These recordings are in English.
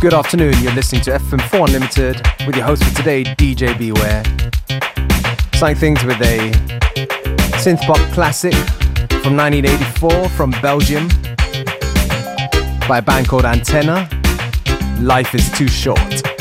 Good afternoon, you're listening to FM4 Unlimited with your host for today, DJ Beware. Starting things with a synth pop classic from 1984 from Belgium by a band called Antenna. Life is too short.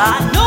I know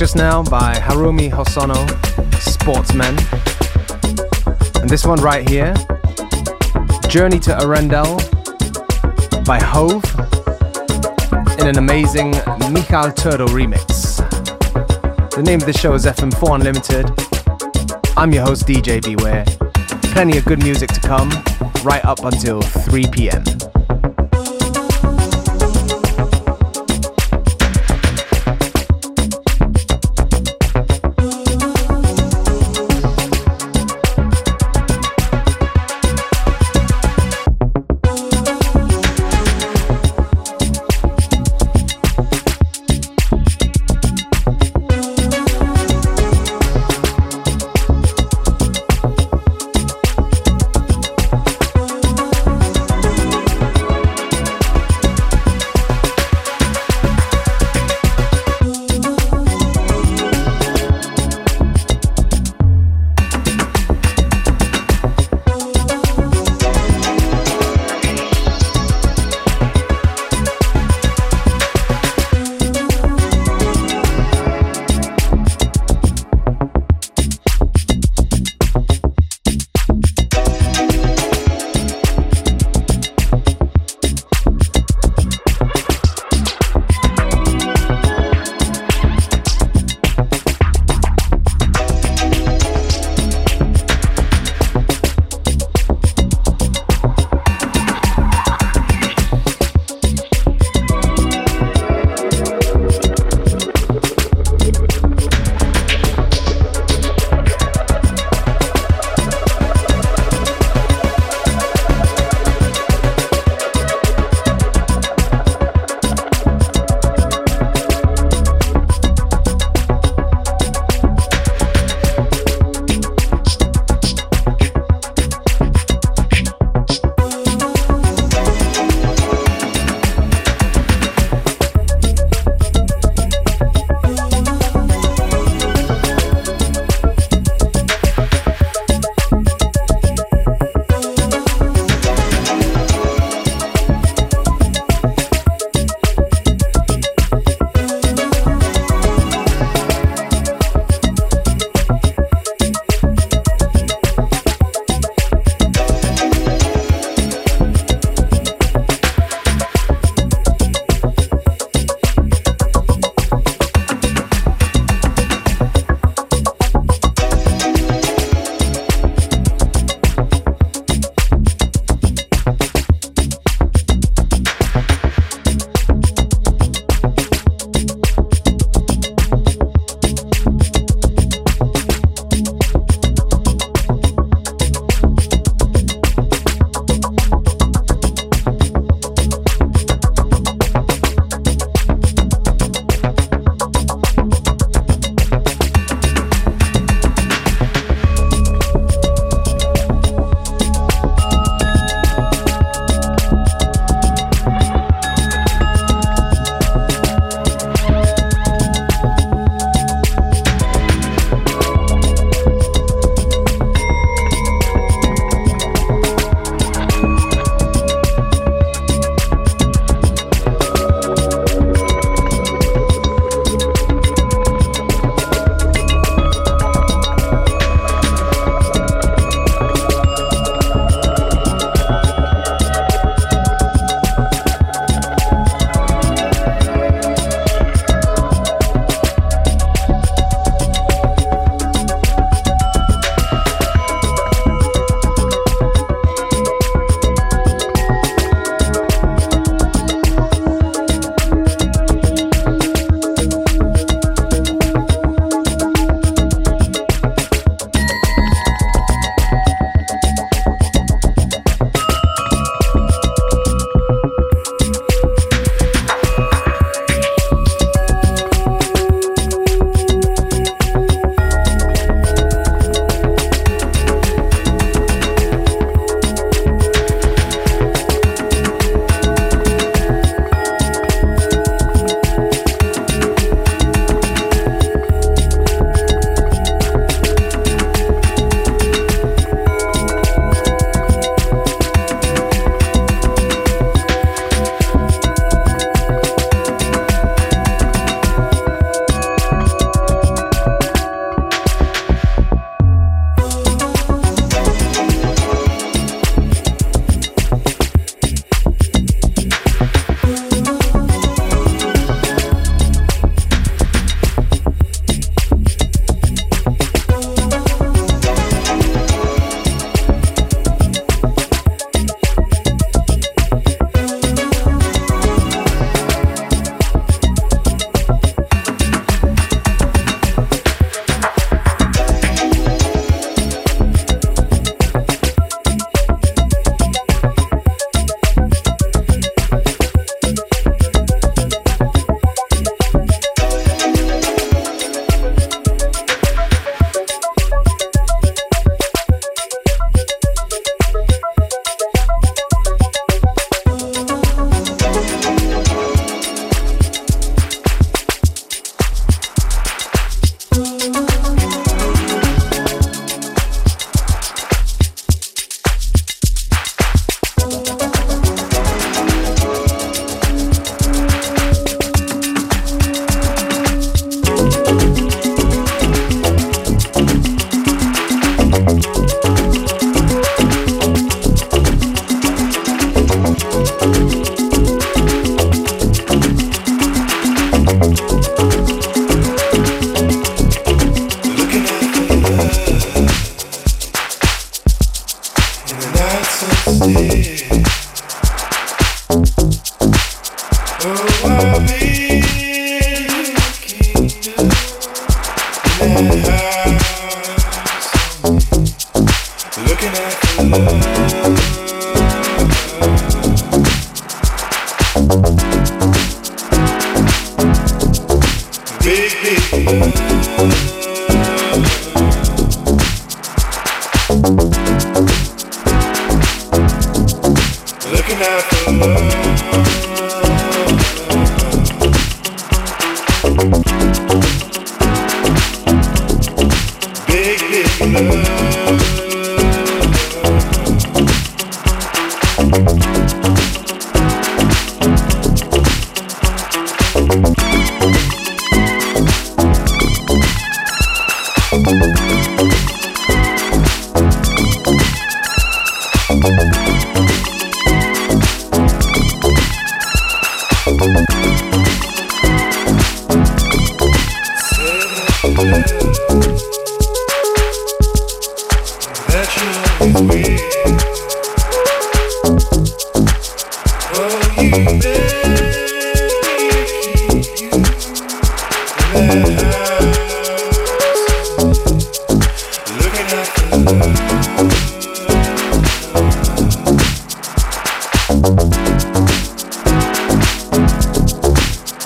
just now by Haruomi Hosono, Sportsman. And this one right here, Journey to Arendelle by Hove in an amazing Michal Turtle remix. The name of the show is FM4 Unlimited. I'm your host, DJ Beware. Plenty of good music to come, right up until 3 p.m.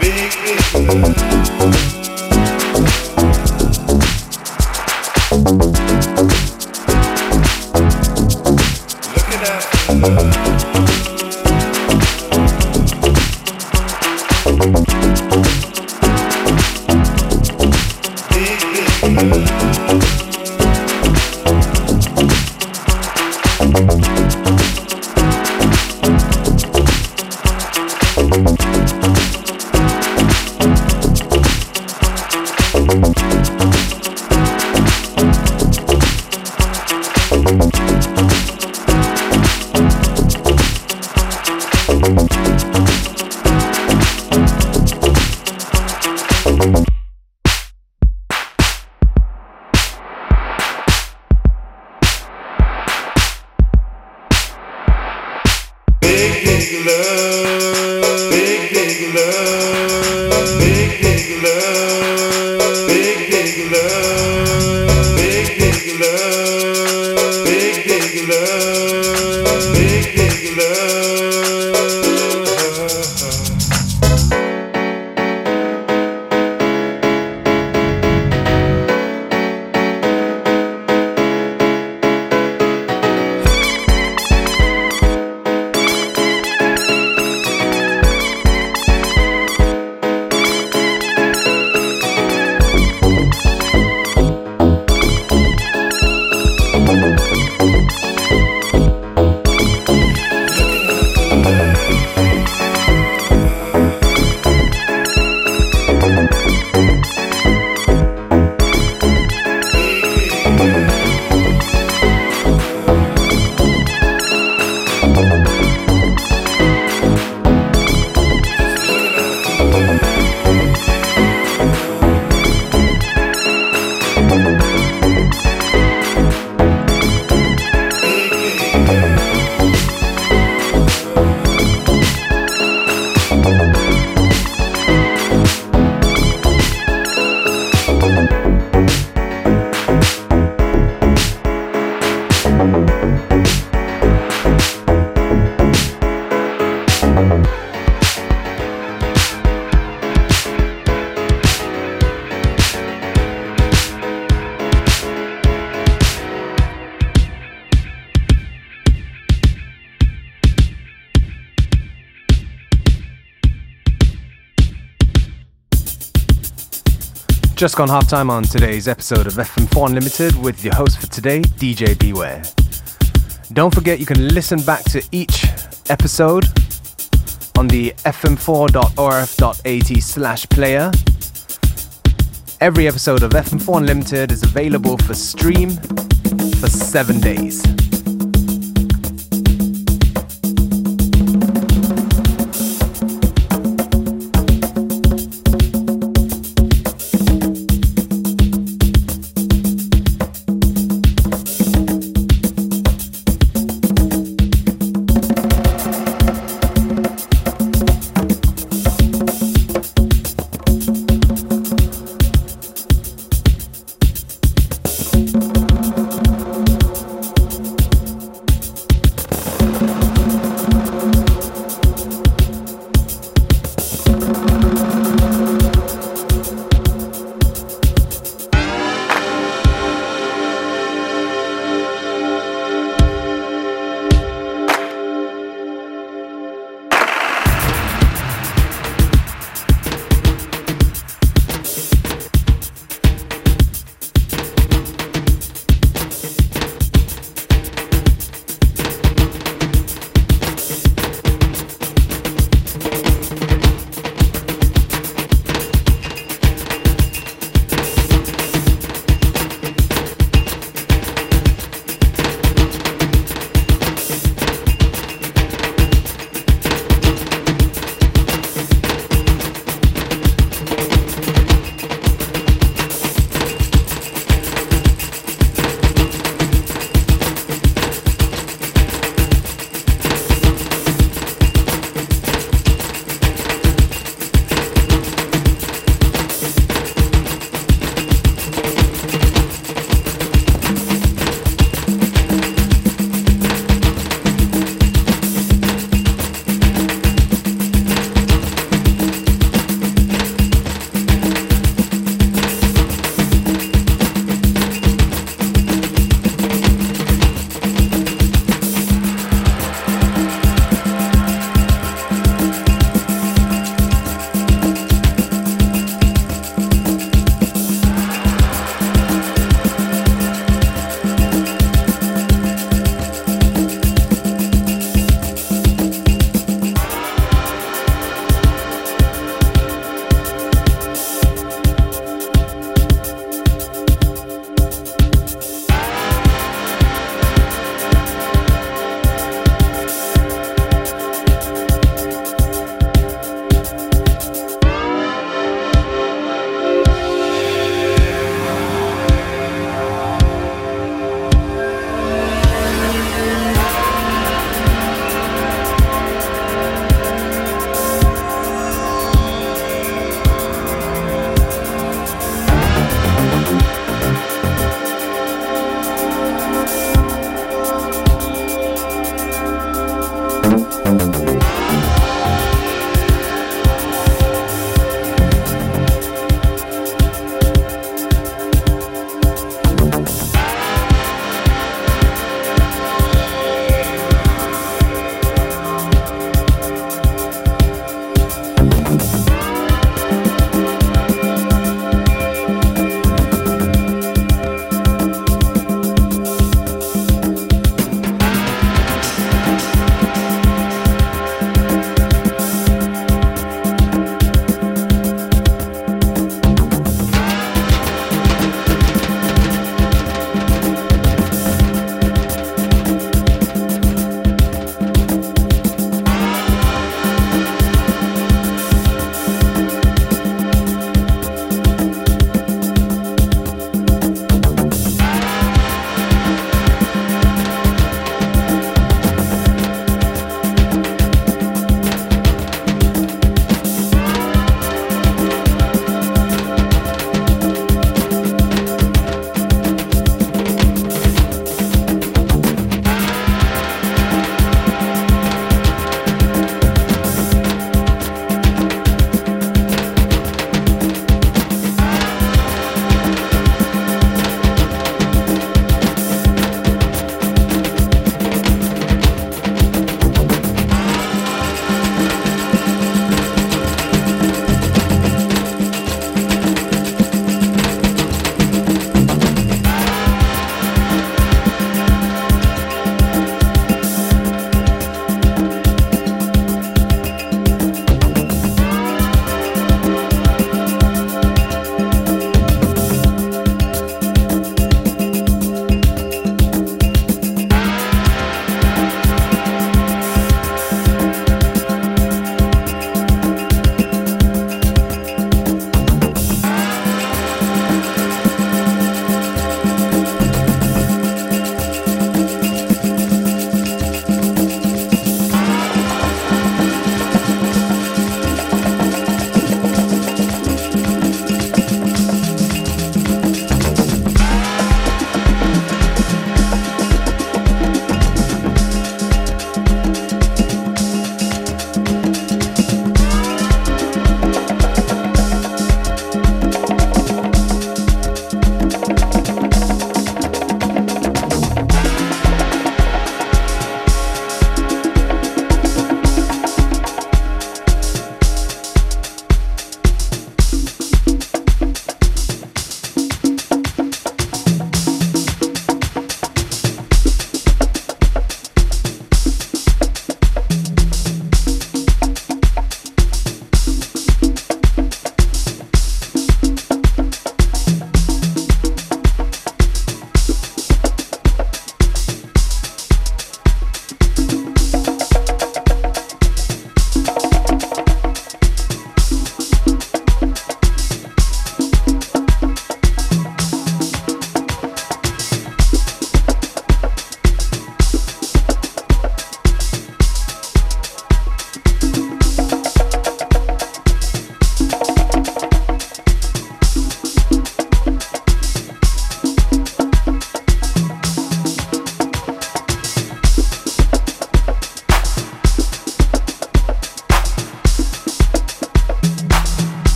Big, big. Música Just gone half time on today's episode of FM4 Unlimited with your host for today, DJ Beware. Don't forget you can listen back to each episode on the fm4.orf.at slash player. Every episode of FM4 Unlimited is available for stream for seven days.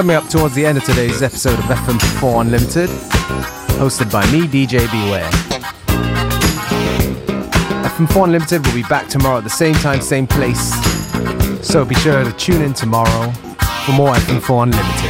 Coming up towards the end of today's episode of FM4 Unlimited, hosted by me, DJ Beware. FM4 Unlimited will be back tomorrow at the same time, same place. So be sure to tune in tomorrow for more FM4 Unlimited.